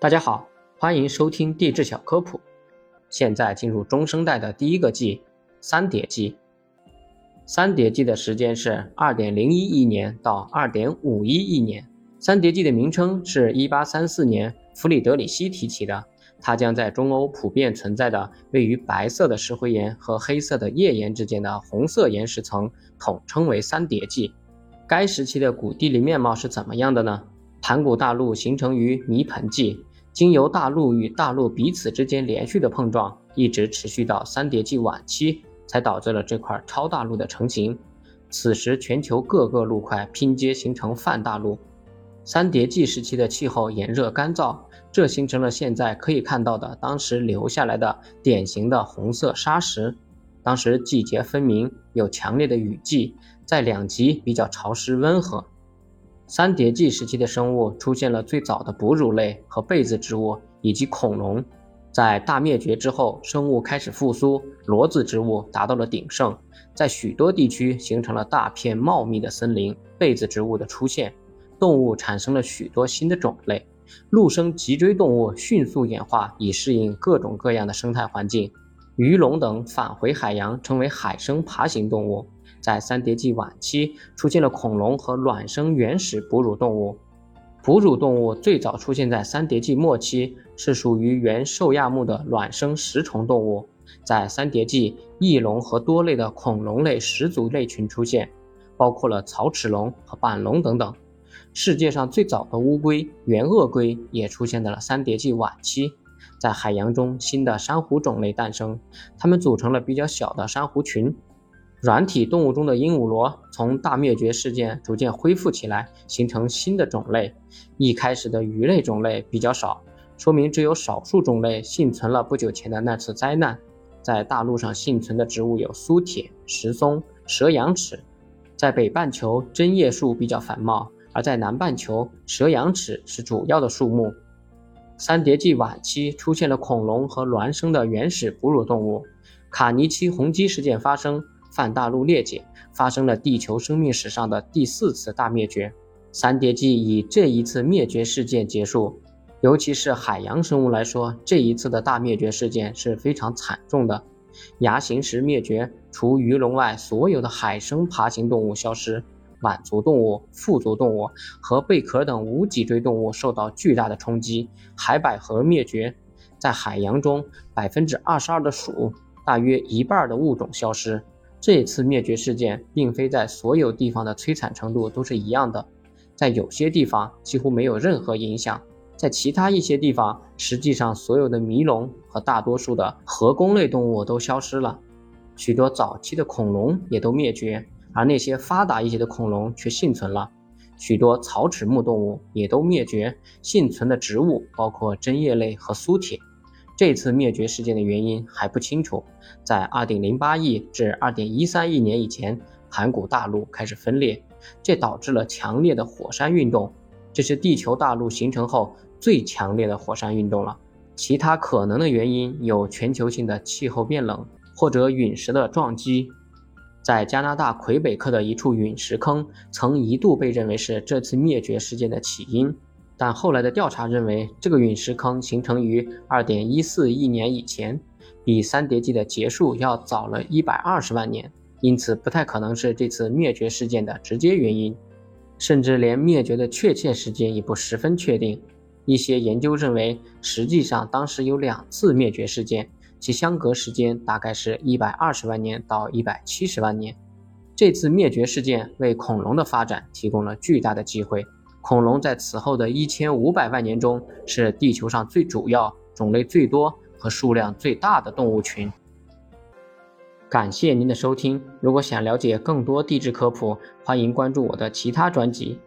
大家好，欢迎收听地质小科普。现在进入中生代的第一个纪——三叠纪。三叠纪的时间是二点零一亿年到二点五一亿年。三叠纪的名称是一八三四年弗里德里希提起的，它将在中欧普遍存在的位于白色的石灰岩和黑色的页岩之间的红色岩石层统称为三叠纪。该时期的古地理面貌是怎么样的呢？盘古大陆形成于泥盆纪。经由大陆与大陆彼此之间连续的碰撞，一直持续到三叠纪晚期，才导致了这块超大陆的成型。此时，全球各个陆块拼接形成泛大陆。三叠纪时期的气候炎热干燥，这形成了现在可以看到的当时留下来的典型的红色砂石。当时季节分明，有强烈的雨季，在两极比较潮湿温和。三叠纪时期的生物出现了最早的哺乳类和被子植物以及恐龙。在大灭绝之后，生物开始复苏，裸子植物达到了鼎盛，在许多地区形成了大片茂密的森林。被子植物的出现，动物产生了许多新的种类。陆生脊椎动物迅速演化，以适应各种各样的生态环境。鱼龙等返回海洋，成为海生爬行动物。在三叠纪晚期，出现了恐龙和卵生原始哺乳动物。哺乳动物最早出现在三叠纪末期，是属于原兽亚目的卵生食虫动物。在三叠纪，翼龙和多类的恐龙类始祖类群出现，包括了草齿龙和板龙等等。世界上最早的乌龟原鳄龟也出现在了三叠纪晚期。在海洋中，新的珊瑚种类诞生，它们组成了比较小的珊瑚群。软体动物中的鹦鹉螺从大灭绝事件逐渐恢复起来，形成新的种类。一开始的鱼类种类比较少，说明只有少数种类幸存了不久前的那次灾难。在大陆上幸存的植物有苏铁、石松、蛇羊齿。在北半球，针叶树比较繁茂，而在南半球，蛇羊齿是主要的树木。三叠纪晚期出现了恐龙和孪生的原始哺乳动物。卡尼奇洪基事件发生。泛大陆裂解，发生了地球生命史上的第四次大灭绝。三叠纪以这一次灭绝事件结束。尤其是海洋生物来说，这一次的大灭绝事件是非常惨重的。牙形石灭绝，除鱼龙外，所有的海生爬行动物消失，腕足动物、腹足动物和贝壳等无脊椎动物受到巨大的冲击。海百合灭绝，在海洋中，百分之二十二的鼠，大约一半的物种消失。这次灭绝事件并非在所有地方的摧残程度都是一样的，在有些地方几乎没有任何影响，在其他一些地方，实际上所有的迷龙和大多数的河弓类动物都消失了，许多早期的恐龙也都灭绝，而那些发达一些的恐龙却幸存了，许多草齿目动物也都灭绝，幸存的植物包括针叶类和苏铁。这次灭绝事件的原因还不清楚。在2.08亿至2.13亿年以前，盘古大陆开始分裂，这导致了强烈的火山运动。这是地球大陆形成后最强烈的火山运动了。其他可能的原因有全球性的气候变冷，或者陨石的撞击。在加拿大魁北克的一处陨石坑，曾一度被认为是这次灭绝事件的起因。但后来的调查认为，这个陨石坑形成于2.14亿年以前，比三叠纪的结束要早了一百二十万年，因此不太可能是这次灭绝事件的直接原因，甚至连灭绝的确切时间也不十分确定。一些研究认为，实际上当时有两次灭绝事件，其相隔时间大概是一百二十万年到一百七十万年。这次灭绝事件为恐龙的发展提供了巨大的机会。恐龙在此后的一千五百万年中是地球上最主要、种类最多和数量最大的动物群。感谢您的收听，如果想了解更多地质科普，欢迎关注我的其他专辑。